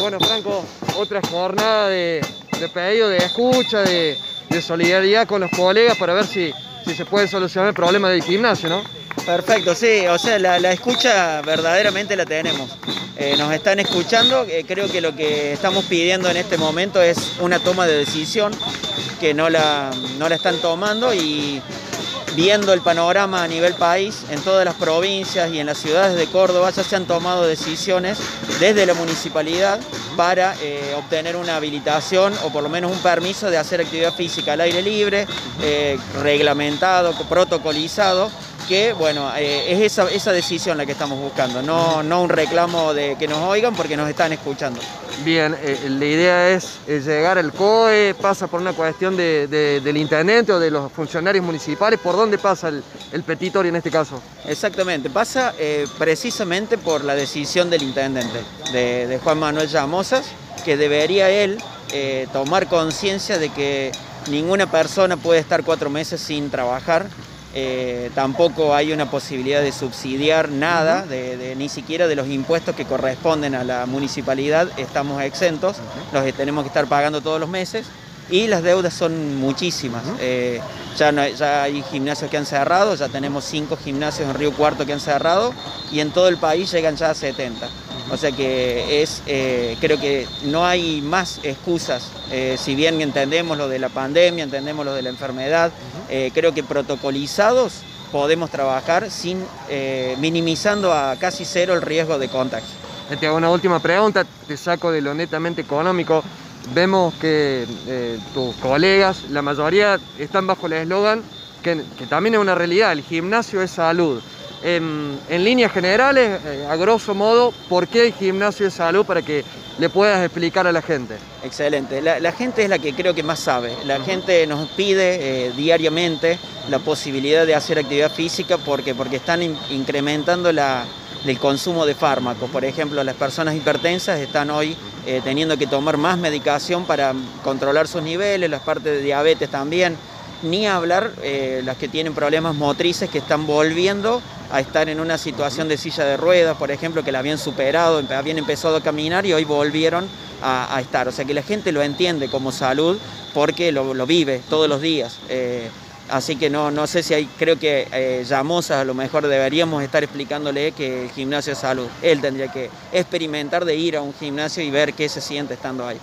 Bueno, Franco, otra jornada de, de pedido, de escucha, de, solidaridad con los colegas para ver si, se puede solucionar el problema del gimnasio, ¿no? Perfecto, sí, o sea, la, la escucha verdaderamente la tenemos. Eh, nos están escuchando, eh, creo que lo que estamos pidiendo en este momento es una toma de decisión que no la, no la están tomando y viendo el panorama a nivel país, en todas las provincias y en las ciudades de Córdoba ya se han tomado decisiones desde la municipalidad para eh, obtener una habilitación o por lo menos un permiso de hacer actividad física al aire libre, eh, reglamentado, protocolizado, que bueno, eh, es esa, esa decisión la que estamos buscando, no, no un reclamo de que nos oigan porque nos están escuchando. Bien, eh, la idea es llegar al COE, pasa por una cuestión de- de- del intendente o de los funcionarios municipales, ¿por dónde pasa el, el petitorio en este caso? Exactamente, pasa eh, precisamente por la decisión del intendente, de, de Juan Manuel Llamosas, que debería él tomar conciencia de que ninguna persona puede estar cuatro meses sin trabajar, eh, tampoco hay una posibilidad de subsidiar nada, de, de- ni siquiera de los impuestos que corresponden a la municipalidad, estamos exentos, los tenemos que estar pagando todos los meses. Y las deudas son muchísimas. Eh, ya, no hay, ya hay gimnasios que han cerrado, ya tenemos cinco gimnasios en Río Cuarto que han cerrado y en todo el país llegan ya a 70. O sea que es, eh, creo que no hay más excusas, eh, si bien entendemos lo de la pandemia, entendemos lo de la enfermedad, eh, creo que protocolizados podemos trabajar sin minimizando a casi cero el riesgo de contagio. Te hago una última pregunta, te saco de lo netamente económico. Vemos que tus colegas, la mayoría están bajo el eslogan que, que también es una realidad, el gimnasio es salud. En, en líneas generales, eh, a grosso modo, ¿por qué el gimnasio es salud para que le puedas explicar a la gente? Excelente. La, la gente es la que creo que más sabe. La gente nos pide eh, diariamente la posibilidad de hacer actividad física porque, porque están in- incrementando la, el consumo de fármacos. Por ejemplo, las personas hipertensas están hoy eh, teniendo que tomar más medicación para controlar sus niveles, las partes de diabetes también. Ni hablar eh, las que tienen problemas motrices que están volviendo a estar en una situación de silla de ruedas, por ejemplo, que la habían superado, habían empezado a caminar y hoy volvieron a, a estar. O sea que la gente lo entiende como salud porque lo, lo vive todos los días. Eh, así que no, no sé si hay, creo que eh, Llamosa a lo mejor deberíamos estar explicándole que el gimnasio es salud. Él tendría que experimentar de ir a un gimnasio y ver qué se siente estando ahí.